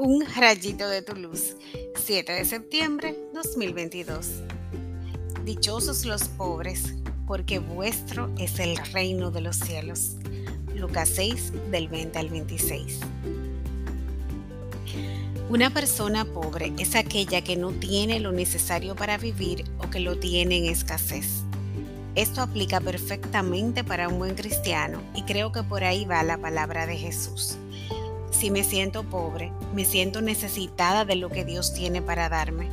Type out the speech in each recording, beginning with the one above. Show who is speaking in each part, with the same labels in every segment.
Speaker 1: Un rayito de tu luz, 7 de septiembre 2022. Dichosos los pobres, porque vuestro es el reino de los cielos. Lucas 6 del 20 al 26. Una persona pobre es aquella que no tiene lo necesario para vivir o que lo tiene en escasez. Esto aplica perfectamente para un buen cristiano y creo que por ahí va la palabra de Jesús. Si me siento pobre, me siento necesitada de lo que Dios tiene para darme,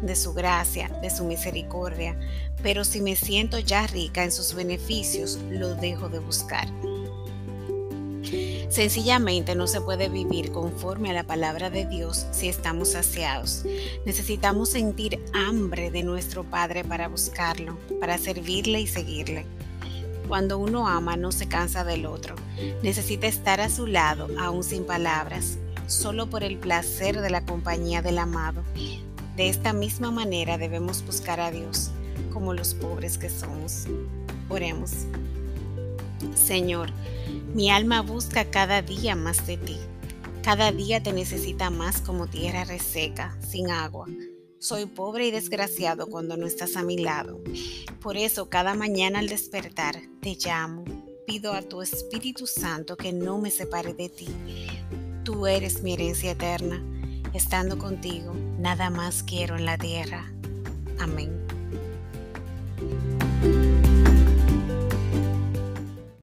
Speaker 1: de su gracia, de su misericordia, pero si me siento ya rica en sus beneficios, lo dejo de buscar. Sencillamente no se puede vivir conforme a la palabra de Dios si estamos saciados. Necesitamos sentir hambre de nuestro Padre para buscarlo, para servirle y seguirle. Cuando uno ama no se cansa del otro. Necesita estar a su lado, aún sin palabras, solo por el placer de la compañía del amado. De esta misma manera debemos buscar a Dios, como los pobres que somos. Oremos. Señor, mi alma busca cada día más de ti. Cada día te necesita más como tierra reseca, sin agua. Soy pobre y desgraciado cuando no estás a mi lado. Por eso cada mañana al despertar te llamo. Pido a tu Espíritu Santo que no me separe de ti. Tú eres mi herencia eterna. Estando contigo, nada más quiero en la tierra. Amén.